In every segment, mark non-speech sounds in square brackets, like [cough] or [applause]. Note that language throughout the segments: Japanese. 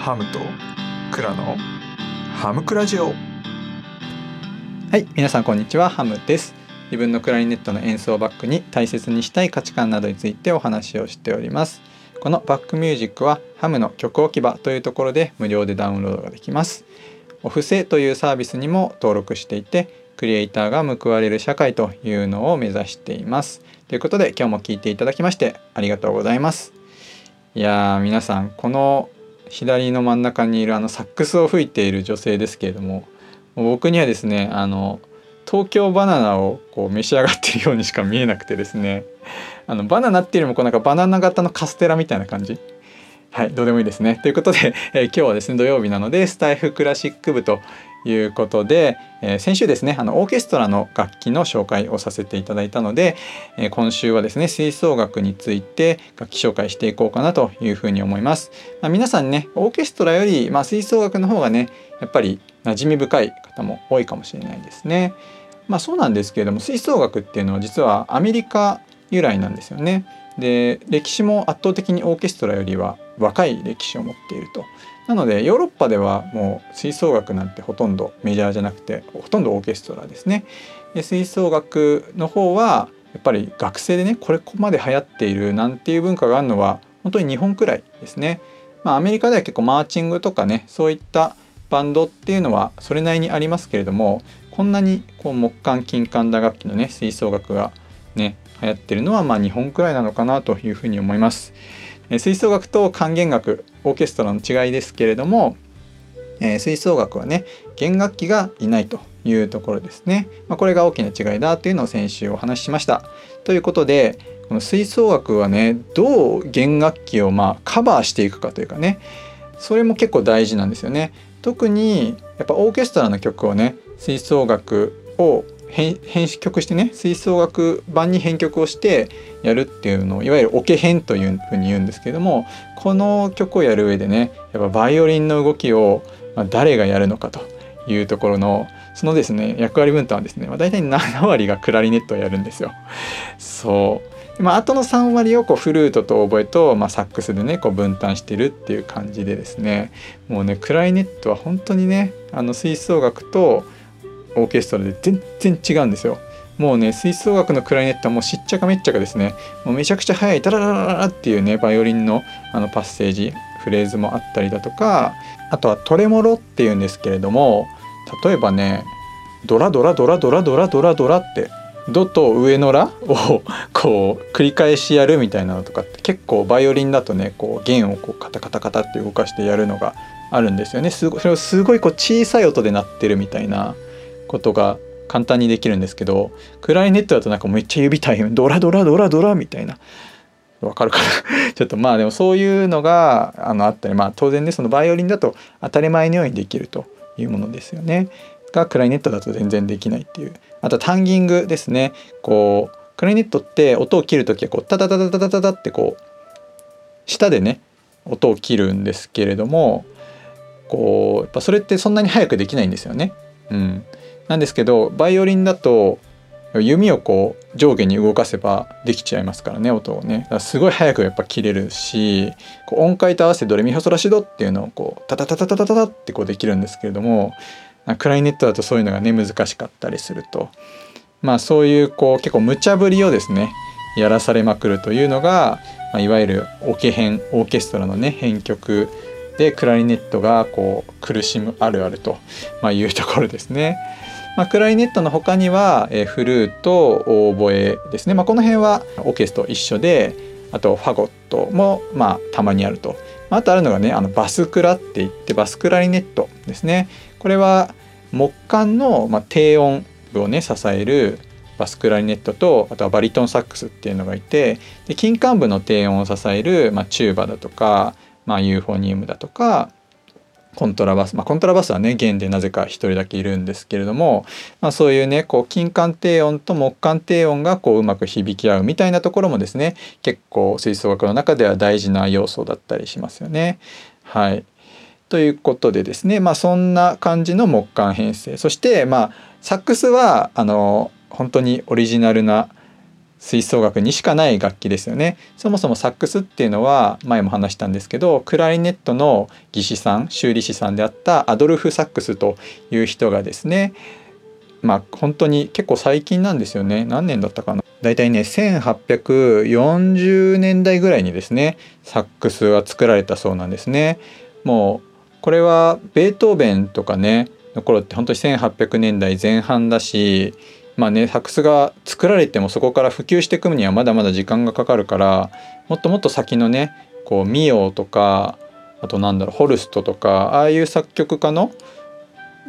ハムとクラのハムクラジオ。はい皆さんこんにちは。ハムです。自分のクラリネットの演奏をバックに大切にしたい価値観などについてお話をしております。このバックミュージックはハムの曲置き場というところで無料でダウンロードができます。お布施というサービスにも登録していてクリエイターが報われる社会というのを目指しています。ということで今日も聞いていただきましてありがとうございます。いやー皆さんこの左の真ん中にいるあのサックスを吹いている女性ですけれども僕にはですねあの東京バナナをこう召し上がっているようにしか見えなくてですねあのバナナっていうよりもこうなんかバナナ型のカステラみたいな感じ？はいどうでもいいですね。ということで、えー、今日はですね土曜日なのでスタイフクラシック部ということで、えー、先週ですねあのオーケストラの楽器の紹介をさせていただいたので、えー、今週はですね吹奏楽について楽器紹介していこうかなというふうに思います、まあ、皆さんねオーケストラより、まあ、吹奏楽の方がねやっぱり馴染み深い方も多いかもしれないですね。まあそうなんですけれども吹奏楽っていうのは実はアメリカ由来なんですよね。で歴史も圧倒的にオーケストラよりは若い歴史を持っているとなのでヨーロッパではもう吹奏楽なんてほとんどメジャーじゃなくてほとんどオーケストラですね。で吹奏楽の方はやっぱり学生でねこれここまで流行っているなんていう文化があるのは本当に日本くらいですね。まあ、アメリカでは結構マーチングとかねそういったバンドっていうのはそれなりにありますけれどもこんなにこう木管金管打楽器のね吹奏楽がね流行ってるのはまあ日本くらいなのかなというふうに思います。え吹奏楽と管弦楽オーケストラの違いですけれども、えー、吹奏楽はね弦楽器がいないというところですね、まあ、これが大きな違いだというのを先週お話ししました。ということでこの吹奏楽はねどう弦楽器をまあカバーしていくかというかねそれも結構大事なんですよね。特にやっぱオーケストラの曲をね吹奏楽を編曲してね吹奏楽版に編曲をしてやるっていうのをいわゆるオケ編というふうに言うんですけどもこの曲をやる上でねやっぱバイオリンの動きをま誰がやるのかというところのそのですね役割分担はですね、まあ、大体7割がクラリネットをやるんですよ。そうまあ、との3割をこうフルートとオーボエと、まあ、サックスでねこう分担してるっていう感じでですねもうねクラリネットは本当にねあの吹奏楽とオーケストラで全然違うんですよ。もうね吹奏楽のクラリネットはもうしっちゃかめっちゃかですねもうめちゃくちゃ速いタララララっていうねバイオリンのあのパッセージフレーズもあったりだとかあとはトレモロっていうんですけれども例えばねドラドラドラドラドラドラドラってドと上のラをこう繰り返しやるみたいなのとかって結構バイオリンだとねこう弦をこうカタカタカタって動かしてやるのがあるんですよねすごそれをすごいこう小さい音で鳴ってるみたいなことが簡単にできるんですけどクラリネットだとなんかめっちゃ指大変。ドラドラドラドラみたいな。わかるかな？[laughs] ちょっとまあでもそういうのがあのあったり。まあ当然ねそのバイオリンだと当たり前のようにできるというものですよね。がクラリネットだと全然できないっていう。あとタンギングですね。こうクラリネットって音を切る時はこうタタタタタタタタってこう舌でね音を切るんですけれどもこうやっぱそれってそんなに早くできないんですよね。うん、なんですけどバイオリンだと弓をこう上下に動かせばできちゃいますからね音をねすごい早くやっぱ切れるしこう音階と合わせてドレミファソラシドっていうのをこうタタタタタタタってこうできるんですけれどもクライネットだとそういうのがね難しかったりするとまあそういうこう結構無茶ぶりをですねやらされまくるというのが、まあ、いわゆるオケ編オーケストラのね編曲でクラリネットがこう苦しむあるあると、まあ、いうところですね。まあ、クラリネットの他には、えー、フルートオーボエですね、まあ、この辺はオーケスト一緒であとファゴットもまあたまにあると。あとあるのがねあのバスクラって言ってバスクラリネットですね。これは木管の、まあ、低音部をね支えるバスクラリネットとあとはバリトンサックスっていうのがいてで金管部の低音を支える、まあ、チューバだとか、まあ、ユーフォニウムだとかコントラバス、まあ、コントラバスはね弦でなぜか一人だけいるんですけれども、まあ、そういうねこう金管低音と木管低音がこううまく響き合うみたいなところもですね結構吹奏楽の中では大事な要素だったりしますよね。はいということでですねまあそんな感じの木管編成そしてまあサックスはあの本当にオリジナルな吹奏楽にしかない楽器ですよね。そもそもサックスっていうのは前も話したんですけどクラリネットの技師さん修理師さんであったアドルフ・サックスという人がですねまあ本当に結構最近なんですよね。何年だったかな。大体ね1840年代ぐらいにですねサックスは作られたそうなんですね。もうこれはベートーベンとかねの頃って本当に1800年代前半だしまあねサックスが作られてもそこから普及していくにはまだまだ時間がかかるからもっともっと先のねこうミオとかあとなんだろうホルストとかああいう作曲家の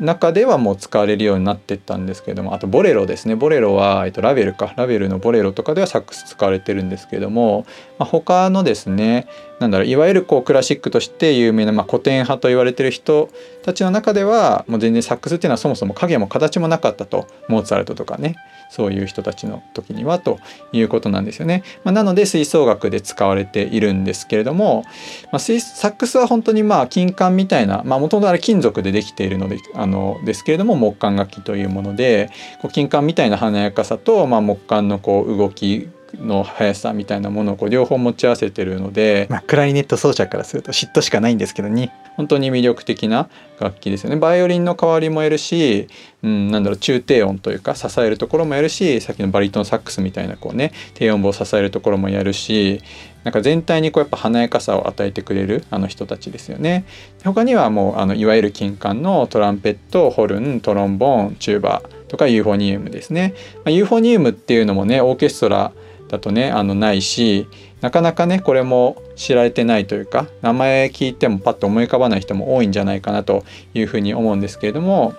中ではもう使われるようになってったんですけどもあとボレロですね。ボレロは、えっと、ラベルか。ラベルのボレロとかではサックス使われてるんですけども、まあ、他のですねなんだろういわゆるこうクラシックとして有名な、まあ、古典派と言われてる人たちの中ではもう全然サックスっていうのはそもそも影も形もなかったとモーツァルトとかね。そういう人たちの時にはということなんですよね。まあ、なので吹奏楽で使われているんですけれども、まあ、サックスは本当にまあ金管みたいなもともとあれ金属でできているのであのですけれども木管楽器というものでこう金管みたいな華やかさと、まあ、木管のこう動きの速さみたいなものをこう両方持ち合わせてるので、まあ、クラリネット奏者からすると嫉妬しかないんですけどね。本当に魅力的な楽器ですよね。バイオリンの代わりもやるし、うん、なんだろう中低音というか支えるところもやるしさっきのバリトンサックスみたいなこうね低音部を支えるところもやるしなんか全体にこうやっぱ華やかさを与えてくれるあの人たちですよね。他にはもうあのいわゆる金管のトランペットホルントロンボーンチューバーとかユーフォニウムですね。まあ、ユーフォニウムっていうのもねオーケストラだとねあのないしなかなかねこれも知られてないというか名前聞いてもパッと思い浮かばない人も多いんじゃないかなというふうに思うんですけれども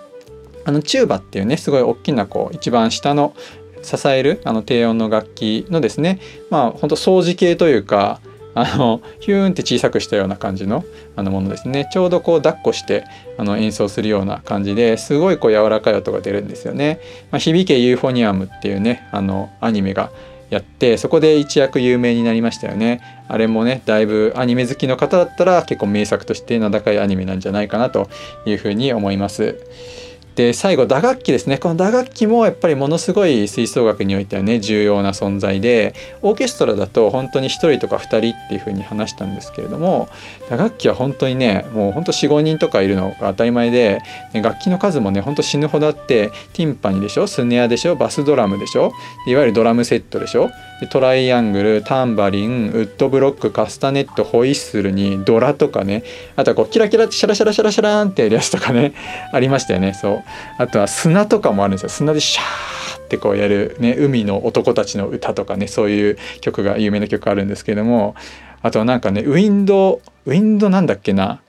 あのチューバっていうねすごい大きなこう一番下の支えるあの低音の楽器のですねまあほんと掃除系というかあのヒューンって小さくしたような感じのあのものですね。ちょうどこう抱っこしてあの演奏するような感じですごいこう柔らかい音が出るんですよね。まあ、響けユーフォニアムっていうねあのアニメがやってそこで一躍有名になりましたよね。あれもねだいぶアニメ好きの方だったら結構名作として名高いアニメなんじゃないかなというふうに思います。で最後打楽器ですね。この打楽器もやっぱりものすごい吹奏楽においてはね重要な存在でオーケストラだと本当に1人とか2人っていう風に話したんですけれども打楽器は本当にねもう本当45人とかいるのが当たり前で、ね、楽器の数もねほんと死ぬほどあってティンパニでしょスネアでしょバスドラムでしょいわゆるドラムセットでしょトライアングルタンバリンウッドブロックカスタネットホイッスルにドラとかねあとはこうキラキラってシャラシャラシャラシャラーンってやるやつとかね [laughs] ありましたよね。そう。あとは砂とかもあるんですよ。砂でシャーってこうやる、ね、海の男たちの歌とかねそういう曲が有名な曲あるんですけどもあとはなんかねウィンドウィンドなんだっけな？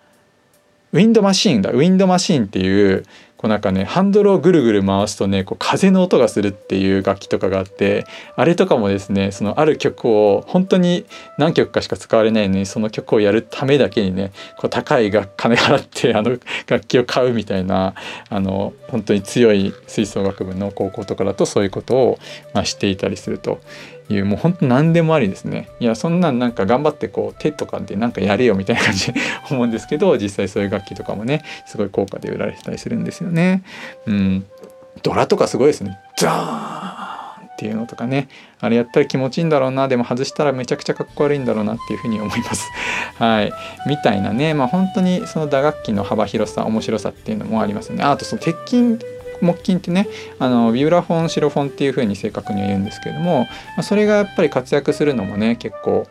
ウィンドマシーンだ。ウィンドマシーンっていうこうなんかねハンドルをぐるぐる回すとねこう風の音がするっていう楽器とかがあってあれとかもですねそのある曲を本当に何曲かしか使われないのにその曲をやるためだけにねこう高いが金払ってあの楽器を買うみたいなあの本当に強い吹奏楽部の高校とかだとそういうことを、まあ、していたりすると。いうもう本当何でもありですねいやそんなんなんか頑張ってこう手とかでなんかやれよみたいな感じで [laughs] 思うんですけど実際そういう楽器とかもねすごい高価で売られてたりするんですよね。うん、ドラとかすごいですね。ザーンっていうのとかねあれやったら気持ちいいんだろうなでも外したらめちゃくちゃかっこ悪いんだろうなっていうふうに思います。[laughs] はいみたいなねまあ本当にその打楽器の幅広さ面白さっていうのもありますね。あとその鉄筋木琴ってねあのビューラフォンシロフォンっていう風に正確に言うんですけれども、まあ、それがやっぱり活躍するのもね結構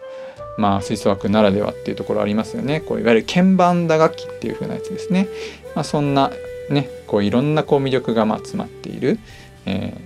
まあ吹奏楽ならではっていうところありますよねこういわゆる鍵盤打楽器っていう風なやつですね、まあ、そんなねこういろんなこう魅力がまあ詰まっている、え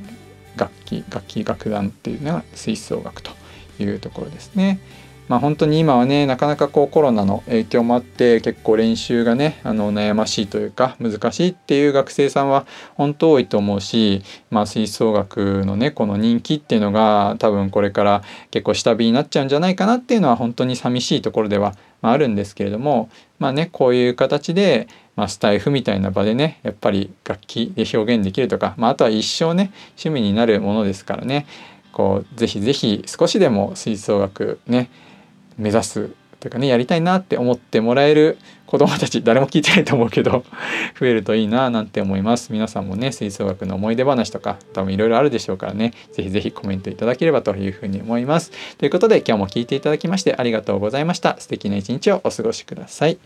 ー、楽器楽器楽団っていうのが吹奏楽というところですね。まあ、本当に今はねなかなかこうコロナの影響もあって結構練習がねあの悩ましいというか難しいっていう学生さんは本当多いと思うし、まあ、吹奏楽のねこの人気っていうのが多分これから結構下火になっちゃうんじゃないかなっていうのは本当に寂しいところではあるんですけれどもまあねこういう形で、まあ、スタイフみたいな場でねやっぱり楽器で表現できるとか、まあ、あとは一生ね趣味になるものですからねこうぜひぜひ少しでも吹奏楽ね目指すというかねやりたいなって思ってもらえる子どもたち誰も聞いてないと思うけど [laughs] 増えるといいななんて思います。皆さんもね吹奏楽の思い出話とか多分いろいろあるでしょうからね。是非是非コメントいただければというふうに思います。ということで今日も聴いていただきましてありがとうございました。素敵な一日をお過ごしください。